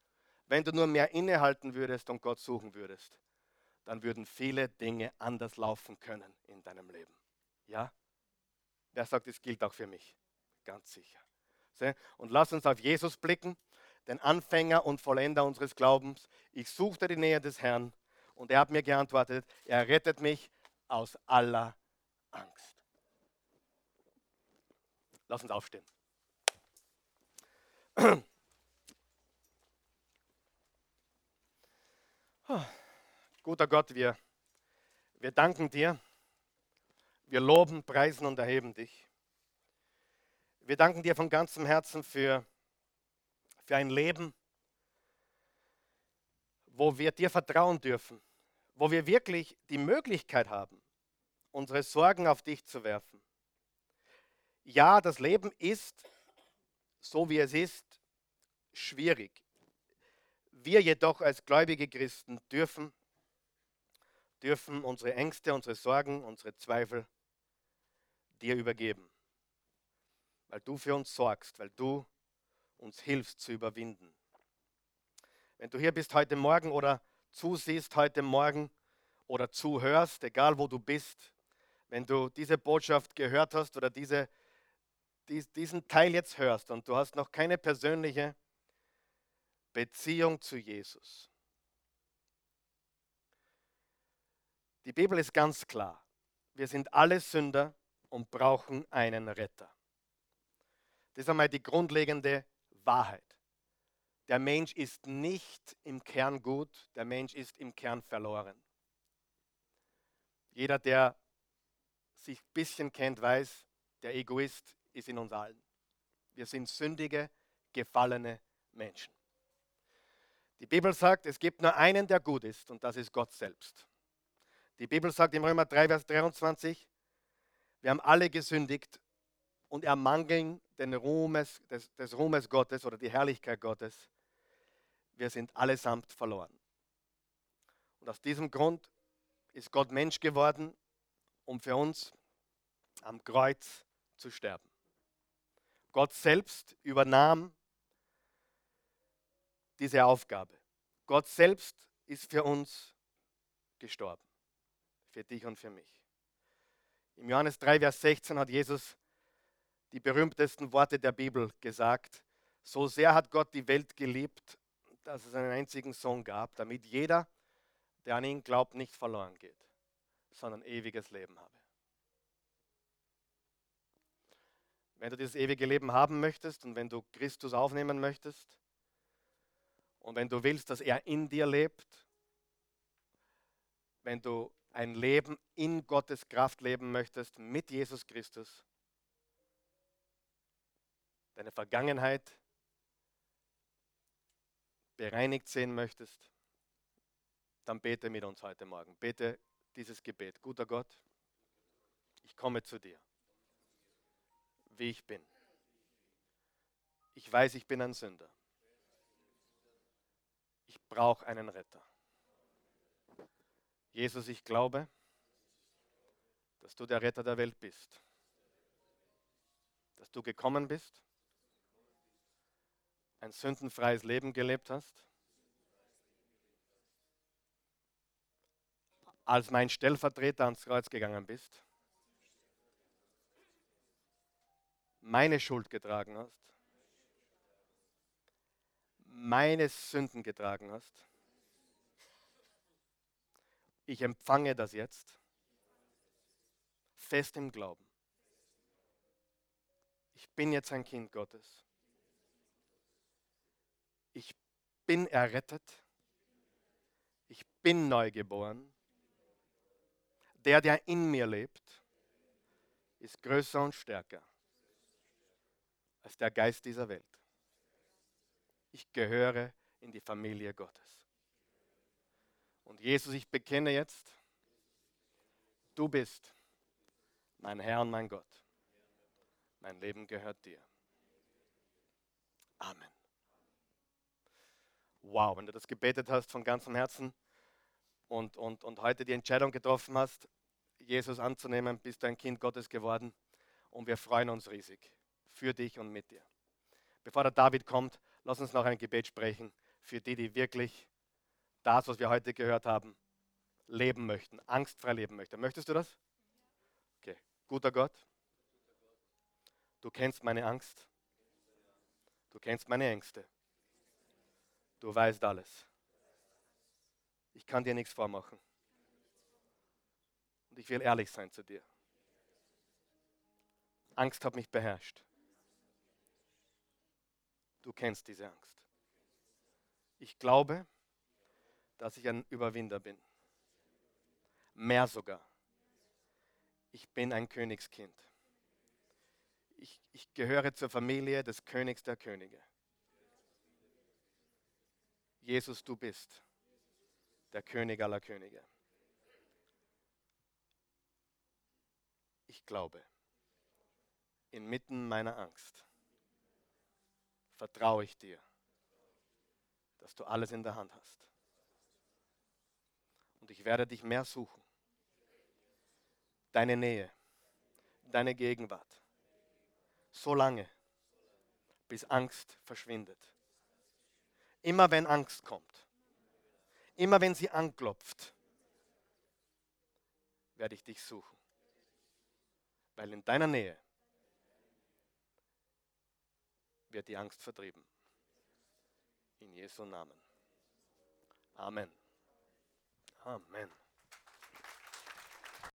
Wenn du nur mehr innehalten würdest und Gott suchen würdest, dann würden viele Dinge anders laufen können in deinem Leben. Ja? Wer sagt, es gilt auch für mich? Ganz sicher. Und lass uns auf Jesus blicken, den Anfänger und Vollender unseres Glaubens. Ich suchte die Nähe des Herrn und er hat mir geantwortet, er rettet mich aus aller Angst. Lass uns aufstehen. Guter Gott, wir, wir danken dir. Wir loben, preisen und erheben dich. Wir danken dir von ganzem Herzen für, für ein Leben, wo wir dir vertrauen dürfen, wo wir wirklich die Möglichkeit haben, unsere Sorgen auf dich zu werfen. Ja, das Leben ist, so wie es ist, schwierig. Wir jedoch als gläubige Christen dürfen, dürfen unsere Ängste, unsere Sorgen, unsere Zweifel dir übergeben. Weil du für uns sorgst, weil du uns hilfst zu überwinden. Wenn du hier bist heute Morgen oder zusiehst heute Morgen oder zuhörst, egal wo du bist, wenn du diese Botschaft gehört hast oder diese, diesen Teil jetzt hörst und du hast noch keine persönliche Beziehung zu Jesus. Die Bibel ist ganz klar. Wir sind alle Sünder und brauchen einen Retter. Das ist einmal die grundlegende Wahrheit. Der Mensch ist nicht im Kern gut, der Mensch ist im Kern verloren. Jeder, der sich ein bisschen kennt, weiß, der Egoist ist in uns allen. Wir sind sündige, gefallene Menschen. Die Bibel sagt, es gibt nur einen, der gut ist, und das ist Gott selbst. Die Bibel sagt im Römer 3, Vers 23, wir haben alle gesündigt und ermangeln den Ruhmes, des, des Ruhmes Gottes oder die Herrlichkeit Gottes. Wir sind allesamt verloren. Und aus diesem Grund ist Gott Mensch geworden, um für uns am Kreuz zu sterben. Gott selbst übernahm diese Aufgabe. Gott selbst ist für uns gestorben, für dich und für mich. Im Johannes 3, Vers 16 hat Jesus die berühmtesten Worte der Bibel gesagt. So sehr hat Gott die Welt geliebt, dass es einen einzigen Sohn gab, damit jeder, der an ihn glaubt, nicht verloren geht, sondern ewiges Leben habe. Wenn du dieses ewige Leben haben möchtest und wenn du Christus aufnehmen möchtest, und wenn du willst, dass er in dir lebt, wenn du ein Leben in Gottes Kraft leben möchtest, mit Jesus Christus, deine Vergangenheit bereinigt sehen möchtest, dann bete mit uns heute Morgen. Bete dieses Gebet. Guter Gott, ich komme zu dir, wie ich bin. Ich weiß, ich bin ein Sünder. Ich brauche einen Retter. Jesus, ich glaube, dass du der Retter der Welt bist. Dass du gekommen bist, ein sündenfreies Leben gelebt hast, als mein Stellvertreter ans Kreuz gegangen bist, meine Schuld getragen hast, meine Sünden getragen hast? Ich empfange das jetzt. Fest im Glauben. Ich bin jetzt ein Kind Gottes. Ich bin errettet. Ich bin neugeboren. Der, der in mir lebt, ist größer und stärker als der Geist dieser Welt. Ich gehöre in die Familie Gottes. Und Jesus, ich bekenne jetzt, du bist mein Herr und mein Gott. Mein Leben gehört dir. Amen. Wow, wenn du das gebetet hast von ganzem Herzen und, und, und heute die Entscheidung getroffen hast, Jesus anzunehmen, bist du ein Kind Gottes geworden und wir freuen uns riesig für dich und mit dir. Bevor der David kommt, lass uns noch ein Gebet sprechen für die, die wirklich das, was wir heute gehört haben, leben möchten, angstfrei leben möchten. Möchtest du das? Okay. Guter Gott, du kennst meine Angst. Du kennst meine Ängste. Du weißt alles. Ich kann dir nichts vormachen. Und ich will ehrlich sein zu dir. Angst hat mich beherrscht. Du kennst diese Angst. Ich glaube, dass ich ein Überwinder bin. Mehr sogar. Ich bin ein Königskind. Ich, ich gehöre zur Familie des Königs der Könige. Jesus, du bist der König aller Könige. Ich glaube, inmitten meiner Angst vertraue ich dir, dass du alles in der Hand hast. Und ich werde dich mehr suchen. Deine Nähe, deine Gegenwart. So lange, bis Angst verschwindet. Immer wenn Angst kommt, immer wenn sie anklopft, werde ich dich suchen. Weil in deiner Nähe wird die Angst vertrieben. In Jesu Namen. Amen. Amen.